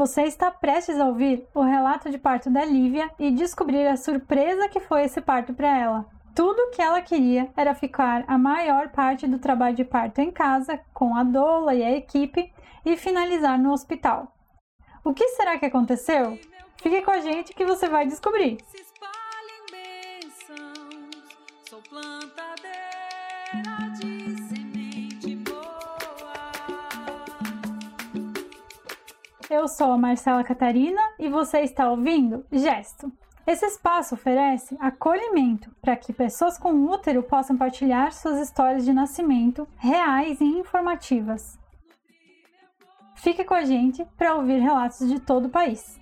Você está prestes a ouvir o relato de parto da Lívia e descobrir a surpresa que foi esse parto para ela. Tudo que ela queria era ficar a maior parte do trabalho de parto em casa, com a doula e a equipe, e finalizar no hospital. O que será que aconteceu? Fique com a gente que você vai descobrir. Eu sou a Marcela Catarina e você está ouvindo Gesto. Esse espaço oferece acolhimento para que pessoas com útero possam partilhar suas histórias de nascimento reais e informativas. Fique com a gente para ouvir relatos de todo o país.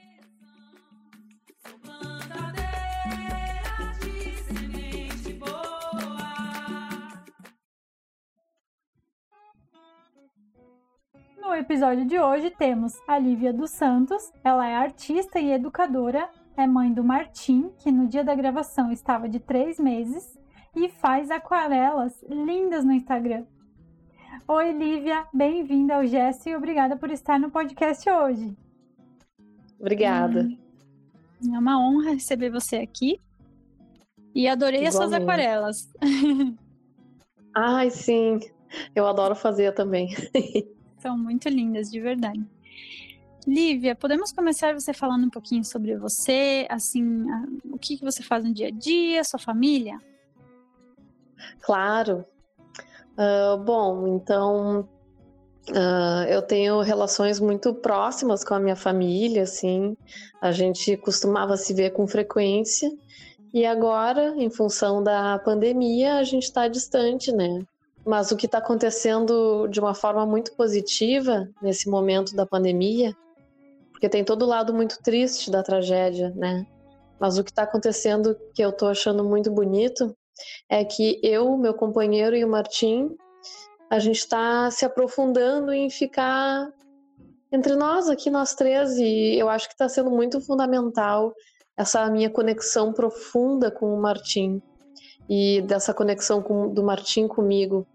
No episódio de hoje temos a Lívia dos Santos. Ela é artista e educadora, é mãe do Martim, que no dia da gravação estava de três meses, e faz aquarelas lindas no Instagram. Oi, Lívia, bem-vinda ao Gesto e obrigada por estar no podcast hoje. Obrigada. Hum, é uma honra receber você aqui. E adorei Igualmente. as suas aquarelas. Ai, sim. Eu adoro fazer também. São muito lindas, de verdade. Lívia, podemos começar você falando um pouquinho sobre você, assim, o que você faz no dia a dia, sua família? Claro. Uh, bom, então uh, eu tenho relações muito próximas com a minha família, assim. A gente costumava se ver com frequência e agora, em função da pandemia, a gente está distante, né? Mas o que está acontecendo de uma forma muito positiva nesse momento da pandemia, porque tem todo o lado muito triste da tragédia, né? Mas o que está acontecendo que eu estou achando muito bonito é que eu, meu companheiro e o Martim, a gente está se aprofundando em ficar entre nós aqui, nós três, e eu acho que está sendo muito fundamental essa minha conexão profunda com o Martim e dessa conexão com, do Martim comigo.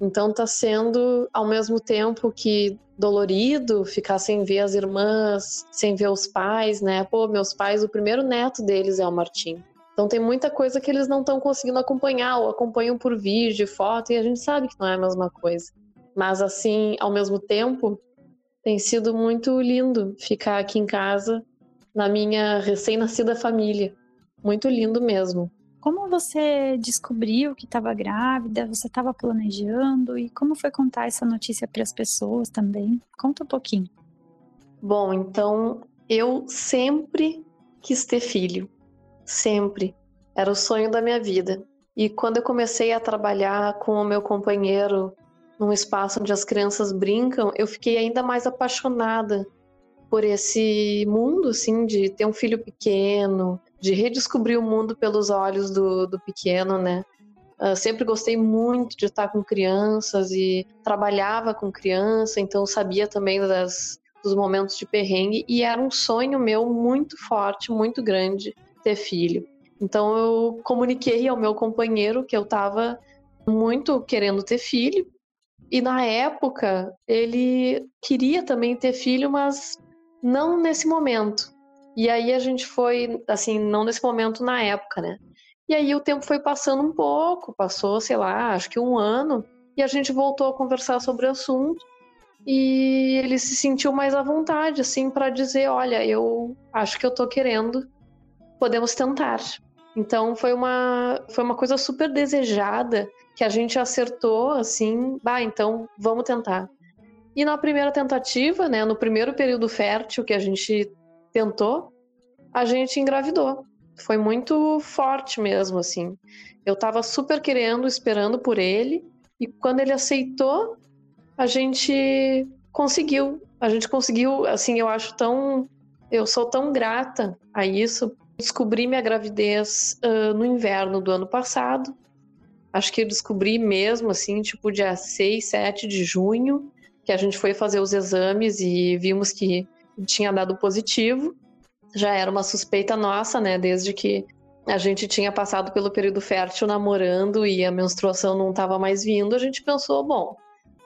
Então tá sendo ao mesmo tempo que dolorido ficar sem ver as irmãs, sem ver os pais, né? Pô, meus pais, o primeiro neto deles é o Martim. Então tem muita coisa que eles não estão conseguindo acompanhar ou acompanham por vídeo, foto e a gente sabe que não é a mesma coisa. Mas assim, ao mesmo tempo, tem sido muito lindo ficar aqui em casa na minha recém-nascida família. Muito lindo mesmo. Como você descobriu que estava grávida? Você estava planejando? E como foi contar essa notícia para as pessoas também? Conta um pouquinho. Bom, então eu sempre quis ter filho. Sempre. Era o sonho da minha vida. E quando eu comecei a trabalhar com o meu companheiro num espaço onde as crianças brincam, eu fiquei ainda mais apaixonada por esse mundo, assim, de ter um filho pequeno, de redescobrir o mundo pelos olhos do, do pequeno, né? Uh, sempre gostei muito de estar com crianças e trabalhava com criança, então sabia também das, dos momentos de perrengue e era um sonho meu muito forte, muito grande ter filho. Então eu comuniquei ao meu companheiro que eu estava muito querendo ter filho e na época ele queria também ter filho, mas não nesse momento. E aí a gente foi, assim, não nesse momento na época, né? E aí o tempo foi passando um pouco, passou, sei lá, acho que um ano, e a gente voltou a conversar sobre o assunto. E ele se sentiu mais à vontade, assim, para dizer: Olha, eu acho que eu tô querendo, podemos tentar. Então foi uma, foi uma coisa super desejada que a gente acertou, assim, bah, então vamos tentar. E na primeira tentativa, né, no primeiro período fértil que a gente tentou, a gente engravidou. Foi muito forte mesmo, assim. Eu tava super querendo, esperando por ele, e quando ele aceitou, a gente conseguiu. A gente conseguiu, assim, eu acho tão. Eu sou tão grata a isso. Descobri minha gravidez uh, no inverno do ano passado. Acho que eu descobri mesmo, assim, tipo, dia 6, 7 de junho, que a gente foi fazer os exames e vimos que tinha dado positivo. Já era uma suspeita nossa, né? Desde que a gente tinha passado pelo período fértil namorando e a menstruação não estava mais vindo, a gente pensou, bom,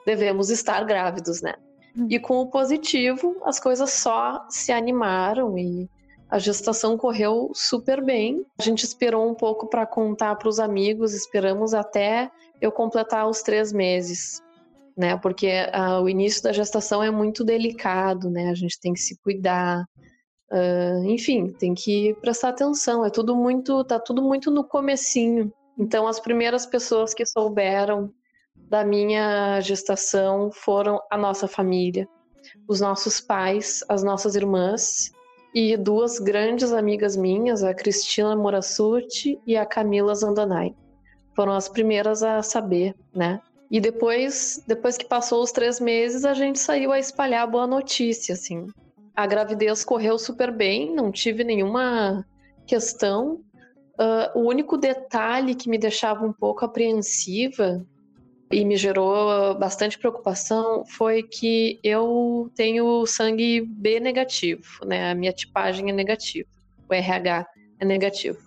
devemos estar grávidos, né? Hum. E com o positivo, as coisas só se animaram e a gestação correu super bem. A gente esperou um pouco para contar para os amigos, esperamos até eu completar os três meses, né? Porque uh, o início da gestação é muito delicado, né? A gente tem que se cuidar, uh, enfim, tem que prestar atenção. É tudo muito, tá tudo muito no comecinho. Então, as primeiras pessoas que souberam da minha gestação foram a nossa família, os nossos pais, as nossas irmãs e duas grandes amigas minhas, a Cristina Morassuti e a Camila Zandanai. Foram as primeiras a saber, né? E depois, depois que passou os três meses, a gente saiu a espalhar a boa notícia, assim. A gravidez correu super bem, não tive nenhuma questão. Uh, o único detalhe que me deixava um pouco apreensiva e me gerou bastante preocupação foi que eu tenho sangue B negativo, né? A minha tipagem é negativa, o RH é negativo.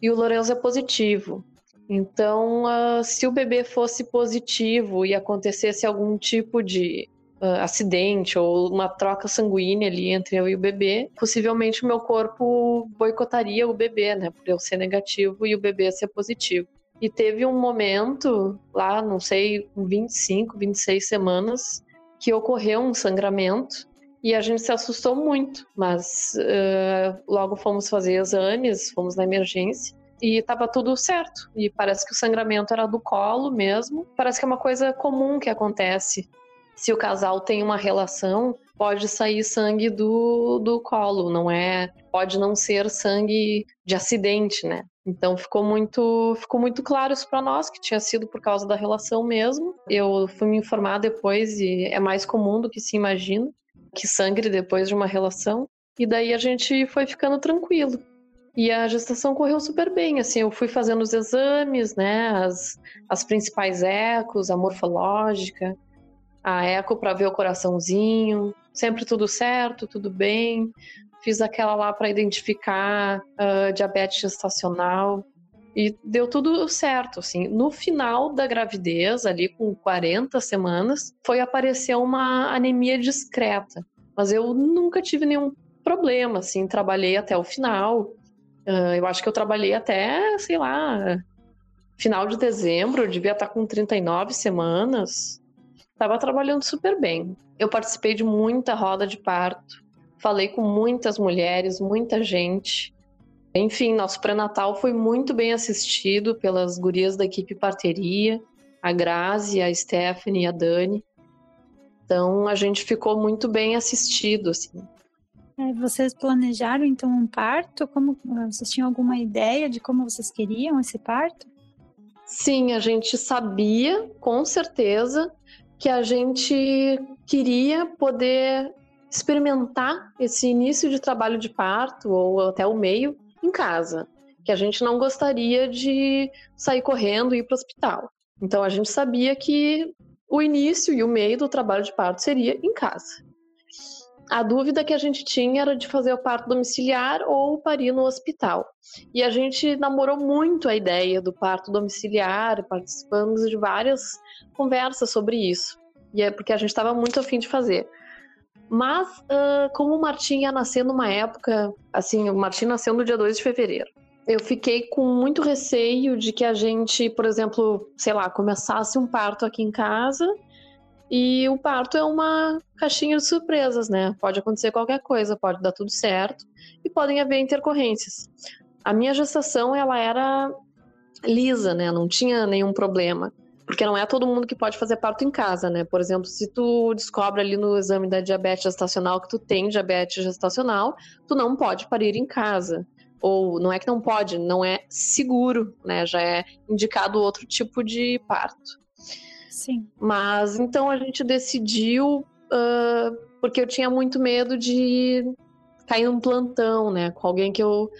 E o Lourenço é positivo. Então, uh, se o bebê fosse positivo e acontecesse algum tipo de uh, acidente ou uma troca sanguínea ali entre eu e o bebê, possivelmente o meu corpo boicotaria o bebê, né? Por eu ser negativo e o bebê ser positivo. E teve um momento lá, não sei, 25, 26 semanas, que ocorreu um sangramento e a gente se assustou muito, mas uh, logo fomos fazer exames, fomos na emergência e estava tudo certo. E parece que o sangramento era do colo mesmo. Parece que é uma coisa comum que acontece. Se o casal tem uma relação, pode sair sangue do, do colo, não é? Pode não ser sangue de acidente, né? Então ficou muito, ficou muito claro isso para nós que tinha sido por causa da relação mesmo. Eu fui me informar depois e é mais comum do que se imagina que sangre depois de uma relação. E daí a gente foi ficando tranquilo. E a gestação correu super bem, assim, eu fui fazendo os exames, né, as, as principais ecos, a morfológica, a eco para ver o coraçãozinho, sempre tudo certo, tudo bem fiz aquela lá para identificar uh, diabetes gestacional e deu tudo certo, assim. No final da gravidez, ali com 40 semanas, foi aparecer uma anemia discreta, mas eu nunca tive nenhum problema, assim, trabalhei até o final. Uh, eu acho que eu trabalhei até, sei lá, final de dezembro, devia estar com 39 semanas. Estava trabalhando super bem. Eu participei de muita roda de parto falei com muitas mulheres, muita gente. Enfim, nosso pré-natal foi muito bem assistido pelas gurias da equipe parteria, a Grazi, a Stephanie e a Dani. Então a gente ficou muito bem assistido, assim. É, vocês planejaram então um parto? Como vocês tinham alguma ideia de como vocês queriam esse parto? Sim, a gente sabia com certeza que a gente queria poder experimentar esse início de trabalho de parto ou até o meio em casa, que a gente não gostaria de sair correndo e ir para o hospital. Então a gente sabia que o início e o meio do trabalho de parto seria em casa. A dúvida que a gente tinha era de fazer o parto domiciliar ou parir no hospital. E a gente namorou muito a ideia do parto domiciliar, participamos de várias conversas sobre isso. E é porque a gente estava muito afim de fazer. Mas, uh, como o Martim ia nascer numa época, assim, o Martim nasceu no dia 2 de fevereiro. Eu fiquei com muito receio de que a gente, por exemplo, sei lá, começasse um parto aqui em casa e o parto é uma caixinha de surpresas, né? Pode acontecer qualquer coisa, pode dar tudo certo e podem haver intercorrências. A minha gestação, ela era lisa, né? Não tinha nenhum problema porque não é todo mundo que pode fazer parto em casa, né? Por exemplo, se tu descobre ali no exame da diabetes gestacional que tu tem diabetes gestacional, tu não pode parir em casa. Ou não é que não pode, não é seguro, né? Já é indicado outro tipo de parto. Sim. Mas então a gente decidiu, uh, porque eu tinha muito medo de cair num plantão, né? Com alguém que eu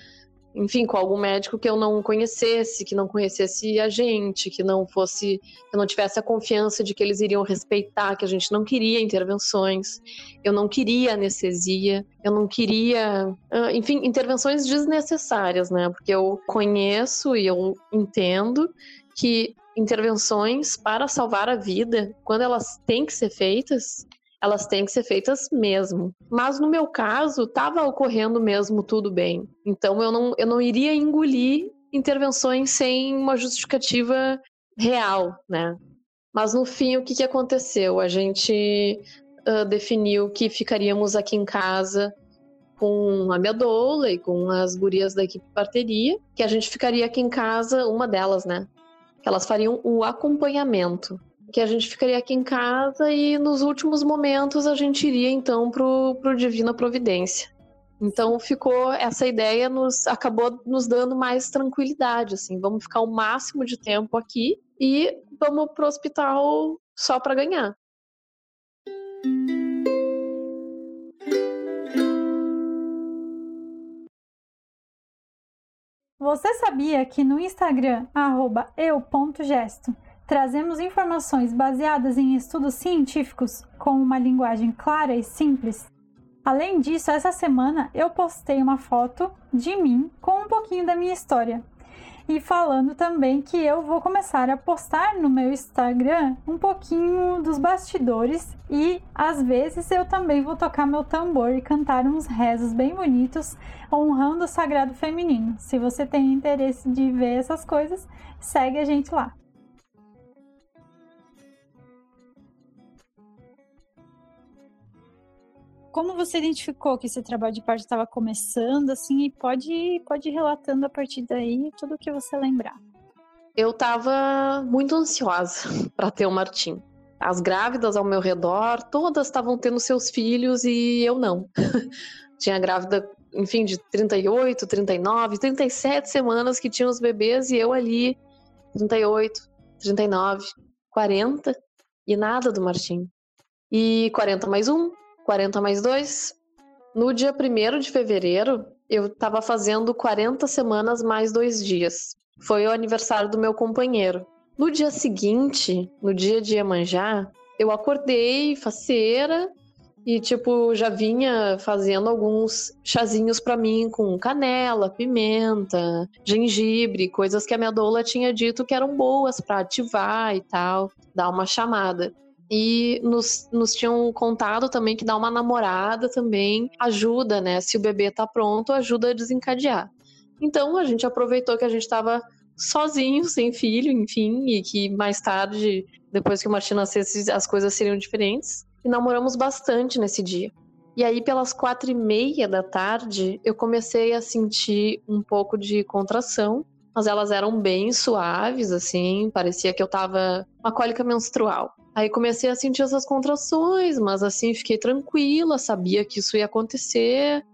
enfim, com algum médico que eu não conhecesse, que não conhecesse a gente, que não fosse, que eu não tivesse a confiança de que eles iriam respeitar, que a gente não queria intervenções, eu não queria anestesia, eu não queria, ah, enfim, intervenções desnecessárias, né? Porque eu conheço e eu entendo que intervenções para salvar a vida, quando elas têm que ser feitas, elas têm que ser feitas mesmo. Mas no meu caso, estava ocorrendo mesmo tudo bem. Então eu não, eu não iria engolir intervenções sem uma justificativa real, né? Mas no fim, o que, que aconteceu? A gente uh, definiu que ficaríamos aqui em casa com a minha doula e com as gurias da equipe parteria, que a gente ficaria aqui em casa, uma delas, né? Elas fariam o acompanhamento que a gente ficaria aqui em casa e nos últimos momentos a gente iria então pro, pro Divina Providência. Então ficou essa ideia nos acabou nos dando mais tranquilidade, assim, vamos ficar o máximo de tempo aqui e vamos pro hospital só para ganhar. Você sabia que no Instagram @eu.gesto trazemos informações baseadas em estudos científicos com uma linguagem clara e simples. Além disso, essa semana eu postei uma foto de mim com um pouquinho da minha história. E falando também que eu vou começar a postar no meu Instagram um pouquinho dos bastidores e às vezes eu também vou tocar meu tambor e cantar uns rezos bem bonitos honrando o sagrado feminino. Se você tem interesse de ver essas coisas, segue a gente lá. Como você identificou que esse trabalho de parto estava começando, assim, e pode, pode ir relatando a partir daí tudo o que você lembrar. Eu estava muito ansiosa para ter o Martim. As grávidas ao meu redor, todas estavam tendo seus filhos e eu não. Tinha grávida, enfim, de 38, 39, 37 semanas que tinham os bebês e eu ali, 38, 39, 40 e nada do Martim. E 40 mais um, 40 mais 2. No dia 1 de fevereiro, eu estava fazendo 40 semanas mais dois dias. Foi o aniversário do meu companheiro. No dia seguinte, no dia de Iemanjá, eu acordei faceira e tipo já vinha fazendo alguns chazinhos para mim com canela, pimenta, gengibre, coisas que a minha doula tinha dito que eram boas para ativar e tal, dar uma chamada. E nos, nos tinham contado também que dar uma namorada também ajuda, né? Se o bebê tá pronto, ajuda a desencadear. Então a gente aproveitou que a gente estava sozinho, sem filho, enfim, e que mais tarde, depois que o Martim nascesse, as coisas seriam diferentes. E namoramos bastante nesse dia. E aí, pelas quatro e meia da tarde, eu comecei a sentir um pouco de contração, mas elas eram bem suaves, assim, parecia que eu tava uma cólica menstrual. Aí comecei a sentir essas contrações, mas assim fiquei tranquila, sabia que isso ia acontecer.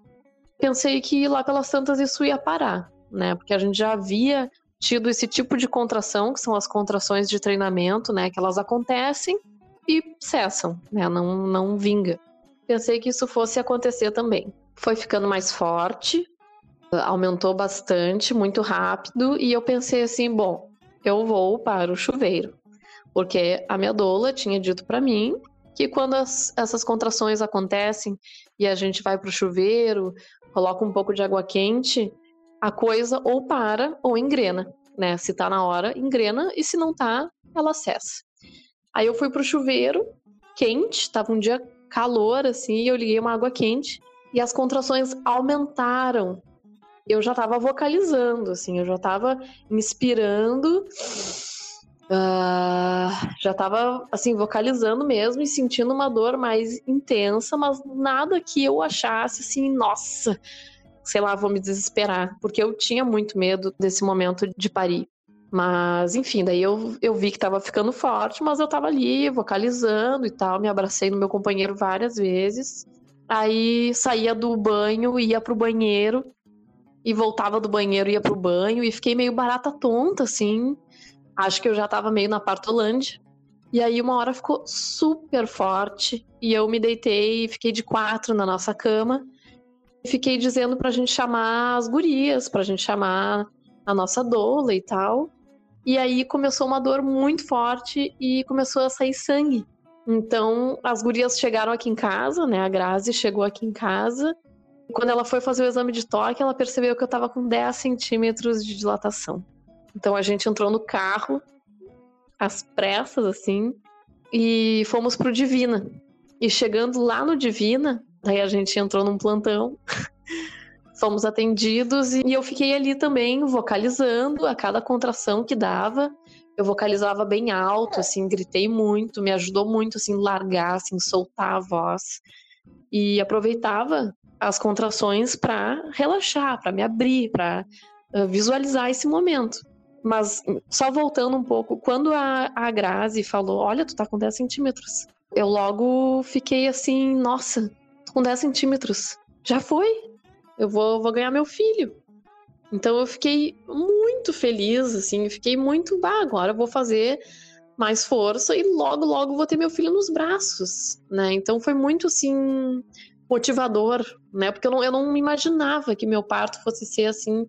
Pensei que lá pelas tantas isso ia parar, né? Porque a gente já havia tido esse tipo de contração, que são as contrações de treinamento, né? Que elas acontecem e cessam, né? Não, não vinga. Pensei que isso fosse acontecer também. Foi ficando mais forte, aumentou bastante, muito rápido, e eu pensei assim: bom, eu vou para o chuveiro. Porque a minha doula tinha dito para mim que quando as, essas contrações acontecem e a gente vai pro chuveiro, coloca um pouco de água quente, a coisa ou para ou engrena, né? Se tá na hora, engrena e se não tá, ela cessa. Aí eu fui pro chuveiro, quente, tava um dia calor assim, e eu liguei uma água quente e as contrações aumentaram. Eu já tava vocalizando, assim, eu já tava inspirando Uh, já tava assim vocalizando mesmo e sentindo uma dor mais intensa, mas nada que eu achasse assim, nossa, sei lá, vou me desesperar, porque eu tinha muito medo desse momento de parir. Mas, enfim, daí eu, eu vi que tava ficando forte, mas eu tava ali vocalizando e tal, me abracei no meu companheiro várias vezes. Aí saía do banho, ia pro banheiro e voltava do banheiro, ia pro banho e fiquei meio barata tonta assim, Acho que eu já tava meio na partolândia. E aí uma hora ficou super forte e eu me deitei e fiquei de quatro na nossa cama. E fiquei dizendo pra gente chamar as gurias, pra gente chamar a nossa doula e tal. E aí começou uma dor muito forte e começou a sair sangue. Então as gurias chegaram aqui em casa, né? A Grazi chegou aqui em casa. Quando ela foi fazer o exame de toque, ela percebeu que eu tava com 10 centímetros de dilatação. Então a gente entrou no carro, às pressas, assim, e fomos pro Divina. E chegando lá no Divina, daí a gente entrou num plantão. Fomos atendidos e eu fiquei ali também vocalizando a cada contração que dava. Eu vocalizava bem alto, assim, gritei muito, me ajudou muito, assim, largar, assim, soltar a voz. E aproveitava as contrações para relaxar, para me abrir, para uh, visualizar esse momento. Mas só voltando um pouco, quando a, a Grazi falou: Olha, tu tá com 10 centímetros, eu logo fiquei assim: Nossa, tô com 10 centímetros. Já foi? Eu vou, vou ganhar meu filho. Então eu fiquei muito feliz, assim, fiquei muito, ah, agora eu vou fazer mais força e logo, logo vou ter meu filho nos braços, né? Então foi muito, assim, motivador, né? Porque eu não, eu não imaginava que meu parto fosse ser, assim,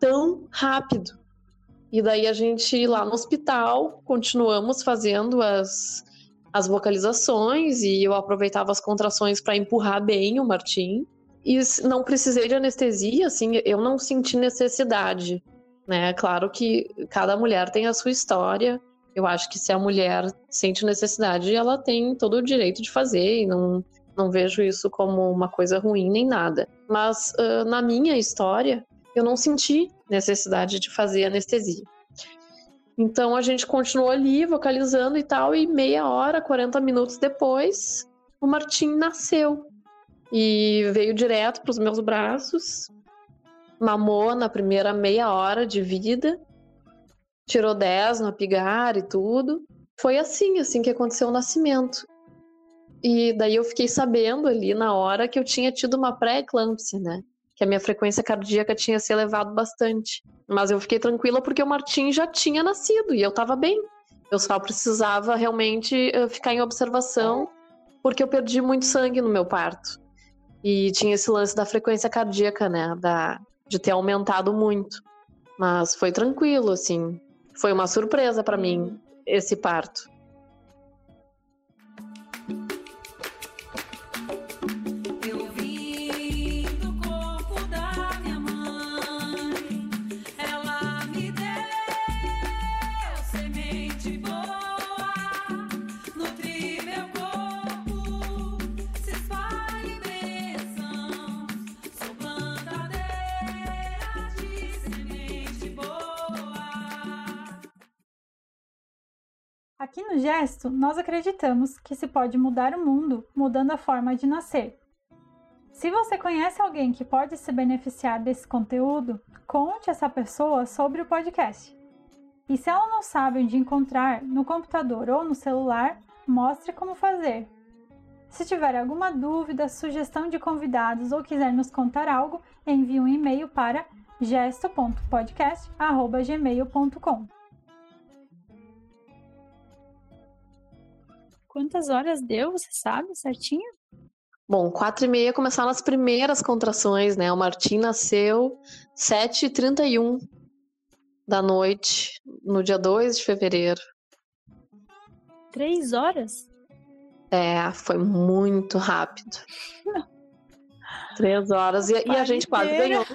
tão rápido. E daí a gente, lá no hospital, continuamos fazendo as, as vocalizações e eu aproveitava as contrações para empurrar bem o Martim. E não precisei de anestesia, assim, eu não senti necessidade, né? Claro que cada mulher tem a sua história. Eu acho que se a mulher sente necessidade, ela tem todo o direito de fazer e não, não vejo isso como uma coisa ruim nem nada. Mas uh, na minha história, eu não senti necessidade de fazer anestesia. Então a gente continuou ali vocalizando e tal, e meia hora, 40 minutos depois, o Martim nasceu e veio direto para os meus braços, mamou na primeira meia hora de vida, tirou 10 no apigar e tudo. Foi assim, assim que aconteceu o nascimento. E daí eu fiquei sabendo ali na hora que eu tinha tido uma pré-eclâmpsia, né? Que a minha frequência cardíaca tinha se elevado bastante. Mas eu fiquei tranquila porque o Martim já tinha nascido e eu tava bem. Eu só precisava realmente eh, ficar em observação porque eu perdi muito sangue no meu parto. E tinha esse lance da frequência cardíaca, né? Da, de ter aumentado muito. Mas foi tranquilo, assim. Foi uma surpresa para mim esse parto. Aqui no Gesto, nós acreditamos que se pode mudar o mundo mudando a forma de nascer. Se você conhece alguém que pode se beneficiar desse conteúdo, conte essa pessoa sobre o podcast. E se ela não sabe onde encontrar, no computador ou no celular, mostre como fazer. Se tiver alguma dúvida, sugestão de convidados ou quiser nos contar algo, envie um e-mail para gesto.podcast@gmail.com. Quantas horas deu, você sabe certinho? Bom, quatro e meia começaram as primeiras contrações, né? O Martim nasceu 7h31 da noite, no dia 2 de fevereiro. Três horas? É, foi muito rápido. Três horas. E, e a gente quase ganhou.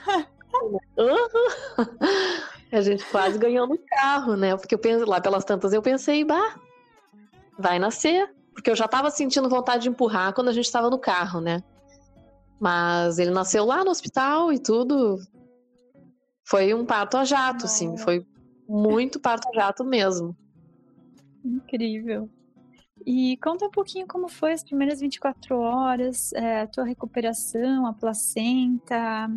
a gente quase ganhou no carro, né? Porque eu pensei, lá pelas tantas eu pensei, bah, vai nascer. Porque eu já tava sentindo vontade de empurrar quando a gente tava no carro, né? Mas ele nasceu lá no hospital e tudo. Foi um parto a jato, assim. Foi muito parto a jato mesmo. Incrível. E conta um pouquinho como foi as primeiras 24 horas, é, a tua recuperação, a placenta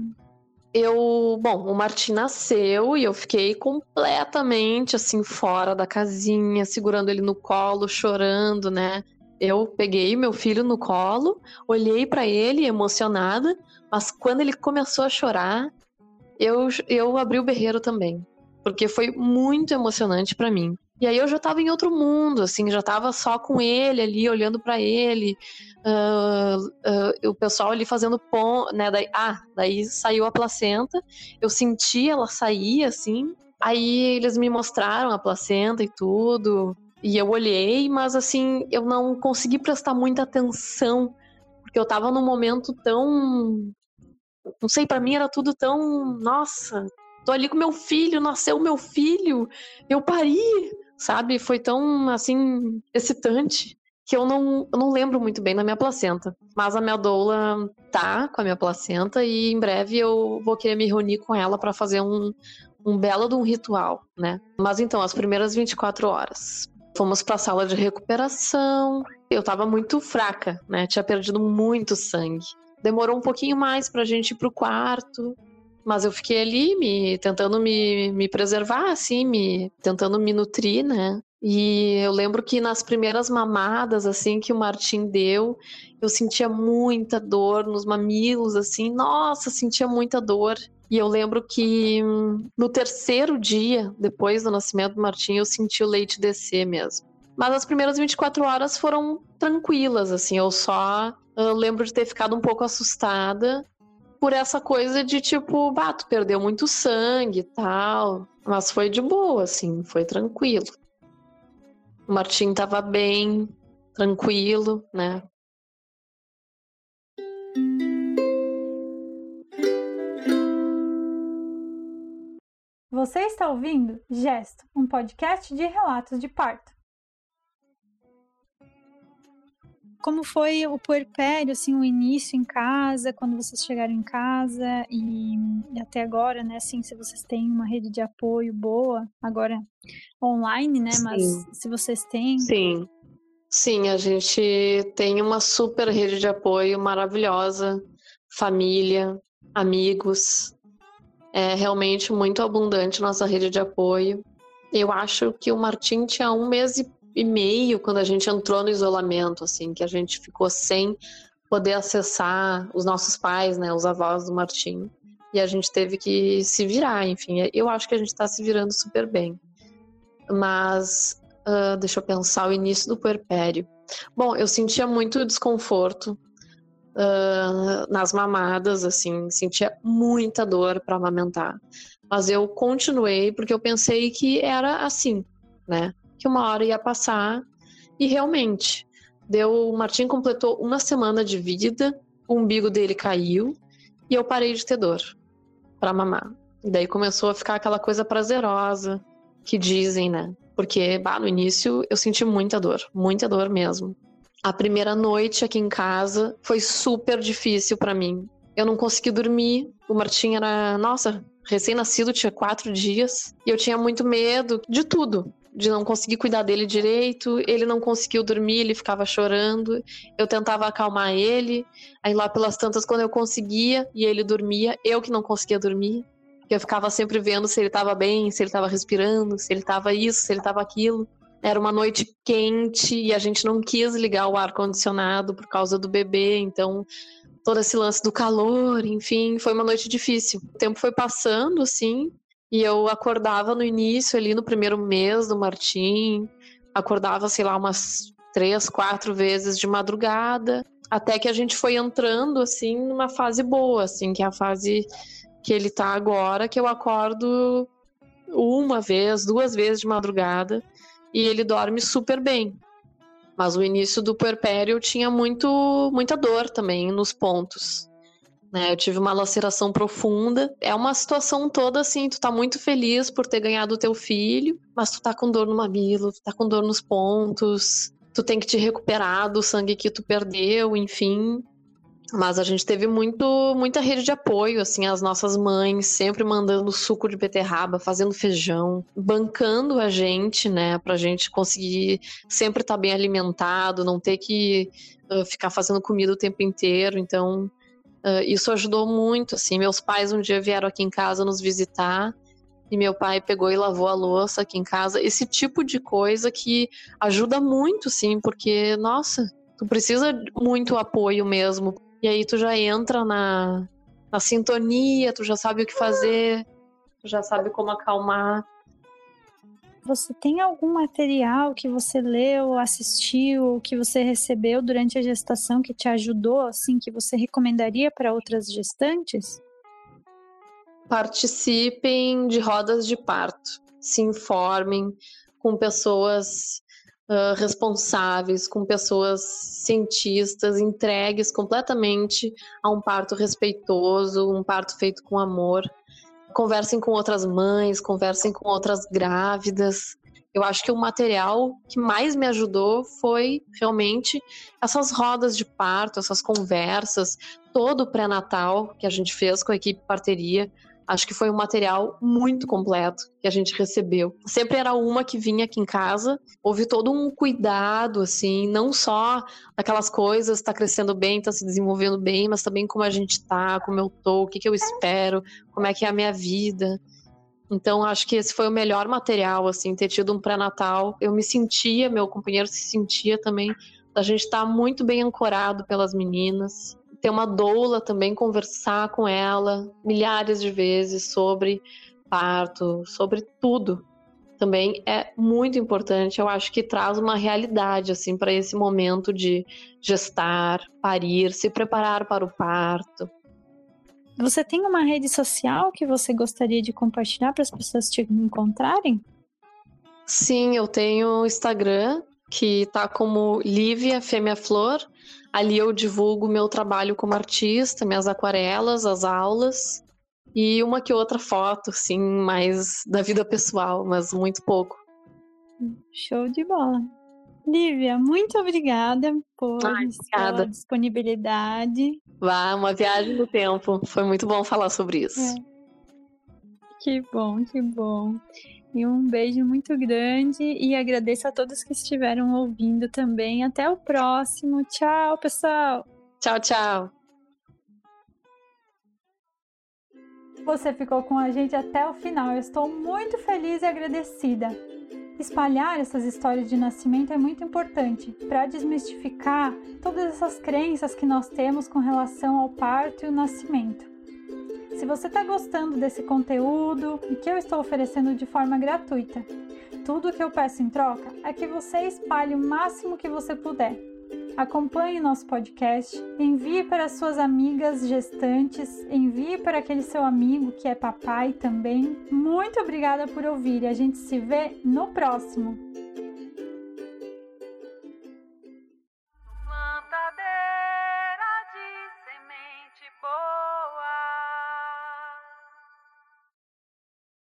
eu, bom, o Martim nasceu e eu fiquei completamente assim fora da casinha, segurando ele no colo, chorando, né? Eu peguei meu filho no colo, olhei para ele emocionada, mas quando ele começou a chorar, eu, eu abri o berreiro também, porque foi muito emocionante para mim. E aí eu já tava em outro mundo, assim, já tava só com ele ali, olhando para ele, uh, uh, o pessoal ali fazendo pão, né? Daí, ah, daí saiu a placenta, eu senti ela sair, assim, aí eles me mostraram a placenta e tudo, e eu olhei, mas assim, eu não consegui prestar muita atenção, porque eu tava num momento tão. Não sei, para mim era tudo tão. Nossa, tô ali com meu filho, nasceu meu filho, eu pari, sabe? Foi tão, assim, excitante. que eu não, eu não lembro muito bem na minha placenta. Mas a minha doula tá com a minha placenta e em breve eu vou querer me reunir com ela para fazer um, um belo de um ritual, né? Mas então, as primeiras 24 horas. Fomos para a sala de recuperação. Eu tava muito fraca, né? Tinha perdido muito sangue. Demorou um pouquinho mais pra gente ir pro quarto. Mas eu fiquei ali me tentando me, me preservar, assim, me tentando me nutrir, né? E eu lembro que nas primeiras mamadas, assim, que o Martim deu, eu sentia muita dor nos mamilos, assim, nossa, sentia muita dor. E eu lembro que hum, no terceiro dia, depois do nascimento do Martim, eu senti o leite descer mesmo. Mas as primeiras 24 horas foram tranquilas, assim, eu só eu lembro de ter ficado um pouco assustada por essa coisa de tipo, bato, perdeu muito sangue e tal. Mas foi de boa, assim, foi tranquilo. O Martim estava bem, tranquilo, né? Você está ouvindo Gesto, um podcast de relatos de parto. Como foi o puerpério, assim, o início em casa, quando vocês chegaram em casa e, e até agora, né, assim, se vocês têm uma rede de apoio boa, agora online, né? Sim. Mas se vocês têm. Sim. Sim, a gente tem uma super rede de apoio maravilhosa, família, amigos. É realmente muito abundante nossa rede de apoio. Eu acho que o Martim tinha um mês e meio quando a gente entrou no isolamento, assim, que a gente ficou sem poder acessar os nossos pais, né, os avós do Martim. E a gente teve que se virar, enfim. Eu acho que a gente está se virando super bem mas uh, deixa eu pensar o início do puerpério. Bom, eu sentia muito desconforto uh, nas mamadas, assim, sentia muita dor para amamentar. Mas eu continuei porque eu pensei que era assim, né? Que uma hora ia passar e realmente deu. O Martim completou uma semana de vida, o umbigo dele caiu e eu parei de ter dor para mamar. E daí começou a ficar aquela coisa prazerosa, que dizem, né? Porque bah, no início eu senti muita dor, muita dor mesmo. A primeira noite aqui em casa foi super difícil para mim. Eu não consegui dormir. O Martim era, nossa, recém-nascido, tinha quatro dias. E eu tinha muito medo de tudo. De não conseguir cuidar dele direito. Ele não conseguiu dormir, ele ficava chorando. Eu tentava acalmar ele. Aí lá pelas tantas, quando eu conseguia e ele dormia, eu que não conseguia dormir eu ficava sempre vendo se ele estava bem, se ele estava respirando, se ele estava isso, se ele estava aquilo. Era uma noite quente e a gente não quis ligar o ar condicionado por causa do bebê, então todo esse lance do calor, enfim, foi uma noite difícil. O tempo foi passando assim, e eu acordava no início ali no primeiro mês do Martim, acordava, sei lá, umas três, quatro vezes de madrugada, até que a gente foi entrando assim numa fase boa, assim, que é a fase que ele tá agora, que eu acordo uma vez, duas vezes de madrugada e ele dorme super bem. Mas o início do puerpério tinha muito, muita dor também nos pontos. Né? Eu tive uma laceração profunda. É uma situação toda assim, tu tá muito feliz por ter ganhado o teu filho, mas tu tá com dor no mamilo, tu tá com dor nos pontos, tu tem que te recuperar do sangue que tu perdeu, enfim. Mas a gente teve muito, muita rede de apoio, assim, as nossas mães sempre mandando suco de beterraba, fazendo feijão, bancando a gente, né, pra gente conseguir sempre estar tá bem alimentado, não ter que uh, ficar fazendo comida o tempo inteiro. Então, uh, isso ajudou muito, assim. Meus pais um dia vieram aqui em casa nos visitar e meu pai pegou e lavou a louça aqui em casa. Esse tipo de coisa que ajuda muito, sim, porque, nossa, tu precisa muito apoio mesmo e aí tu já entra na, na sintonia, tu já sabe o que fazer, tu já sabe como acalmar. Você tem algum material que você leu, assistiu, que você recebeu durante a gestação que te ajudou, assim, que você recomendaria para outras gestantes? Participem de rodas de parto, se informem com pessoas uh, responsáveis, com pessoas cientistas, entregues completamente a um parto respeitoso, um parto feito com amor. Conversem com outras mães, conversem com outras grávidas Eu acho que o material que mais me ajudou foi realmente essas rodas de parto, essas conversas, todo o pré-natal que a gente fez com a equipe parteria. Acho que foi um material muito completo que a gente recebeu. Sempre era uma que vinha aqui em casa, houve todo um cuidado, assim, não só aquelas coisas, tá crescendo bem, tá se desenvolvendo bem, mas também como a gente tá, como eu tô, o que, que eu espero, como é que é a minha vida. Então, acho que esse foi o melhor material, assim, ter tido um pré-natal. Eu me sentia, meu companheiro se sentia também, a gente estar tá muito bem ancorado pelas meninas ter uma doula também, conversar com ela milhares de vezes sobre parto, sobre tudo. Também é muito importante, eu acho que traz uma realidade assim para esse momento de gestar, parir, se preparar para o parto. Você tem uma rede social que você gostaria de compartilhar para as pessoas te encontrarem? Sim, eu tenho Instagram, que tá como Lívia Fêmea Flor. Ali eu divulgo meu trabalho como artista, minhas aquarelas, as aulas e uma que outra foto, assim, mais da vida pessoal, mas muito pouco. Show de bola. Lívia, muito obrigada por Ai, sua disponibilidade. Vá, uma viagem no tempo. Foi muito bom falar sobre isso. É. Que bom, que bom. E um beijo muito grande e agradeço a todos que estiveram ouvindo também. Até o próximo. Tchau, pessoal. Tchau, tchau. Você ficou com a gente até o final. Eu estou muito feliz e agradecida. Espalhar essas histórias de nascimento é muito importante para desmistificar todas essas crenças que nós temos com relação ao parto e o nascimento. Se você está gostando desse conteúdo e que eu estou oferecendo de forma gratuita, tudo o que eu peço em troca é que você espalhe o máximo que você puder. Acompanhe nosso podcast, envie para suas amigas gestantes, envie para aquele seu amigo que é papai também. Muito obrigada por ouvir e a gente se vê no próximo!